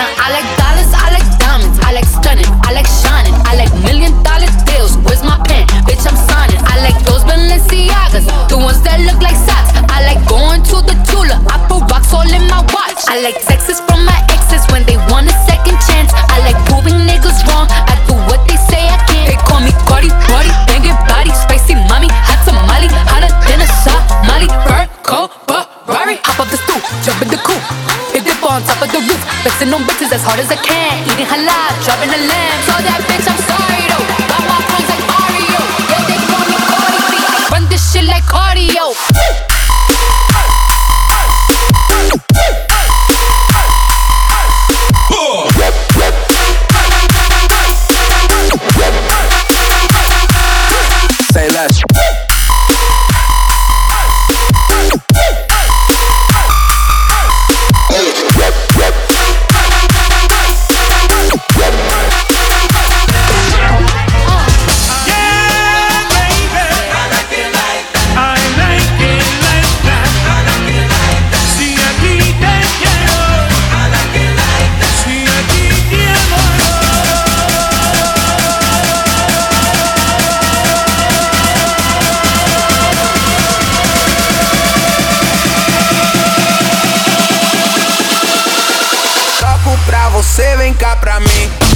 I like dollars, I like diamonds, I like stunning, I like shining, I like million dollar deals. Where's my pen? Bitch, I'm signing. I like those Balenciagas, the ones that look like socks. I like going to the Tula, I put rocks all in my watch. I like texts from my exes when they want a second chance. I like proving niggas wrong. I do what they say I can't. They call me Cardi, Cardi, banging body, spicy mommy, hot tamale, hotter than a Somali. Fur coat, Ferrari, hop up the stoop, jump in the coupe. Hit dip on top of the roof, flexing on bitches as hard as I can. Eating halal, dropping a lamb. So that bitch, I'm sorry though. Você, vem cá pra mim.